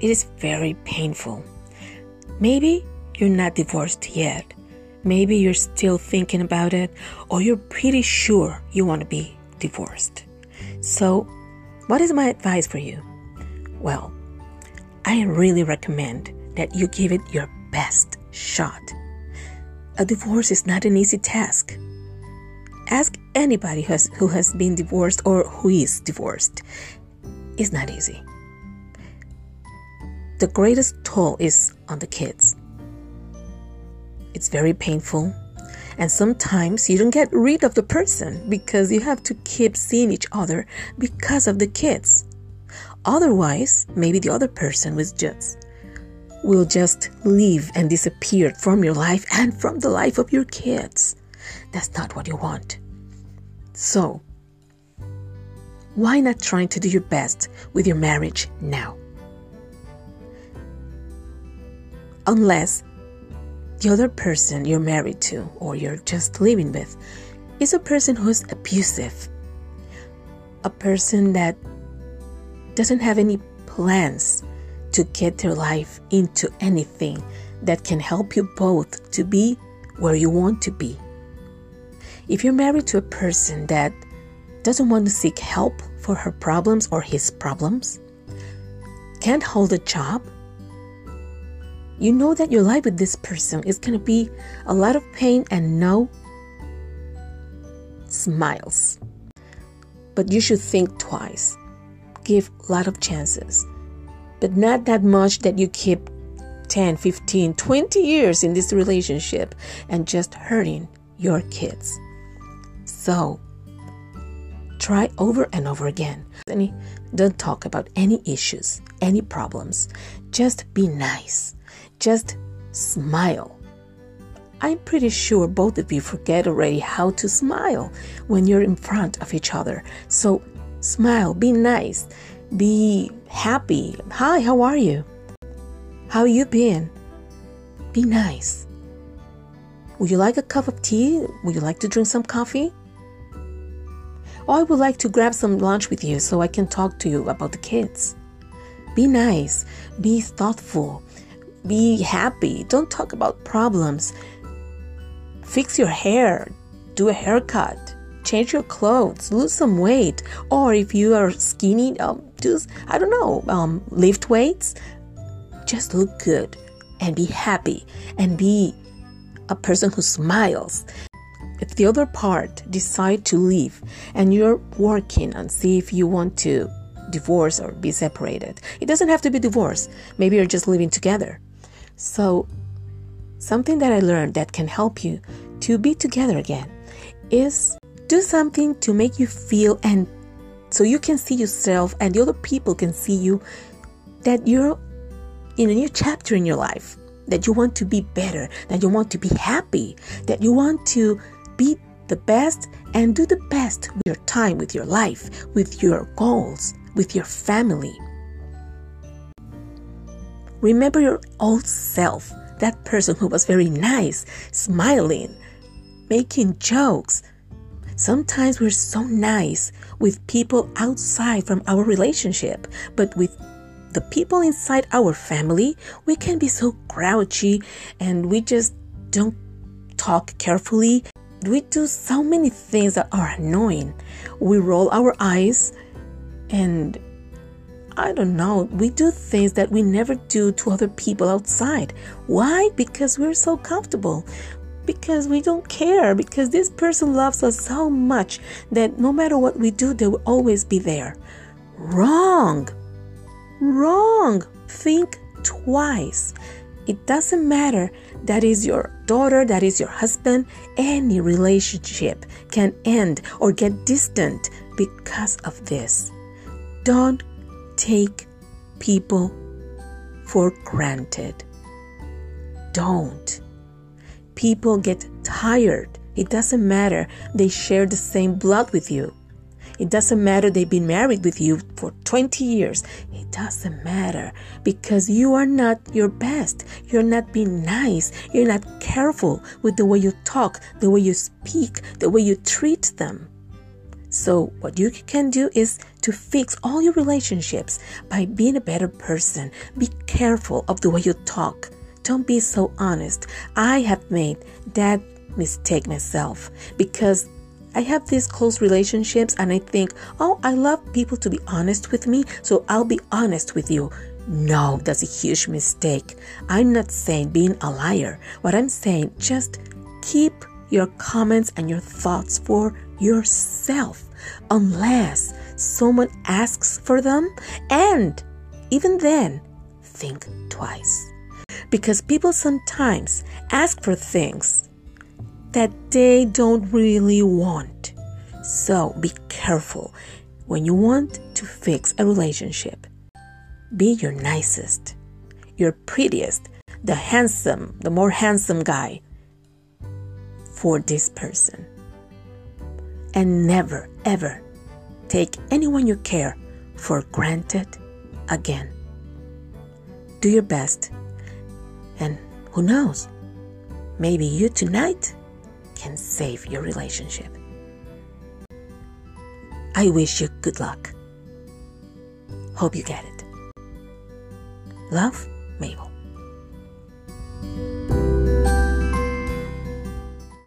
it is very painful. Maybe you're not divorced yet. Maybe you're still thinking about it, or you're pretty sure you want to be divorced. So, what is my advice for you? Well, I really recommend that you give it your best shot. A divorce is not an easy task. Ask anybody who has, who has been divorced or who is divorced. It's not easy the greatest toll is on the kids. It's very painful, and sometimes you don't get rid of the person because you have to keep seeing each other because of the kids. Otherwise, maybe the other person was just will just leave and disappear from your life and from the life of your kids. That's not what you want. So, why not trying to do your best with your marriage now? Unless the other person you're married to or you're just living with is a person who's abusive, a person that doesn't have any plans to get their life into anything that can help you both to be where you want to be. If you're married to a person that doesn't want to seek help for her problems or his problems, can't hold a job, you know that your life with this person is going to be a lot of pain and no smiles. But you should think twice. Give a lot of chances. But not that much that you keep 10, 15, 20 years in this relationship and just hurting your kids. So, try over and over again. Don't talk about any issues, any problems. Just be nice. Just smile. I'm pretty sure both of you forget already how to smile when you're in front of each other. So smile, be nice, be happy. Hi, how are you? How you been? Be nice. Would you like a cup of tea? Would you like to drink some coffee? Or I would like to grab some lunch with you so I can talk to you about the kids. Be nice, be thoughtful, be happy. Don't talk about problems. Fix your hair. Do a haircut. Change your clothes. Lose some weight. Or if you are skinny, um, just, I don't know, um, lift weights. Just look good and be happy and be a person who smiles. If the other part decide to leave and you're working and see if you want to divorce or be separated, it doesn't have to be divorce. Maybe you're just living together. So, something that I learned that can help you to be together again is do something to make you feel and so you can see yourself and the other people can see you that you're in a new chapter in your life, that you want to be better, that you want to be happy, that you want to be the best and do the best with your time, with your life, with your goals, with your family. Remember your old self, that person who was very nice, smiling, making jokes. Sometimes we're so nice with people outside from our relationship, but with the people inside our family, we can be so grouchy and we just don't talk carefully. We do so many things that are annoying. We roll our eyes and I don't know, we do things that we never do to other people outside. Why? Because we're so comfortable. Because we don't care. Because this person loves us so much that no matter what we do, they will always be there. Wrong. Wrong. Think twice. It doesn't matter that is your daughter, that is your husband, any relationship can end or get distant because of this. Don't take people for granted. Don't. People get tired. It doesn't matter. They share the same blood with you. It doesn't matter they've been married with you for 20 years. It doesn't matter because you are not your best. You're not being nice. You're not careful with the way you talk, the way you speak, the way you treat them. So, what you can do is to fix all your relationships by being a better person. Be careful of the way you talk. Don't be so honest. I have made that mistake myself because I have these close relationships and I think, oh, I love people to be honest with me, so I'll be honest with you. No, that's a huge mistake. I'm not saying being a liar. What I'm saying, just keep your comments and your thoughts for yourself unless someone asks for them. And even then, think twice. Because people sometimes ask for things that they don't really want. So be careful when you want to fix a relationship. Be your nicest, your prettiest, the handsome, the more handsome guy for this person. And never, ever take anyone you care for granted again. Do your best, and who knows, maybe you tonight can save your relationship. I wish you good luck. Hope you get it. Love, Mabel.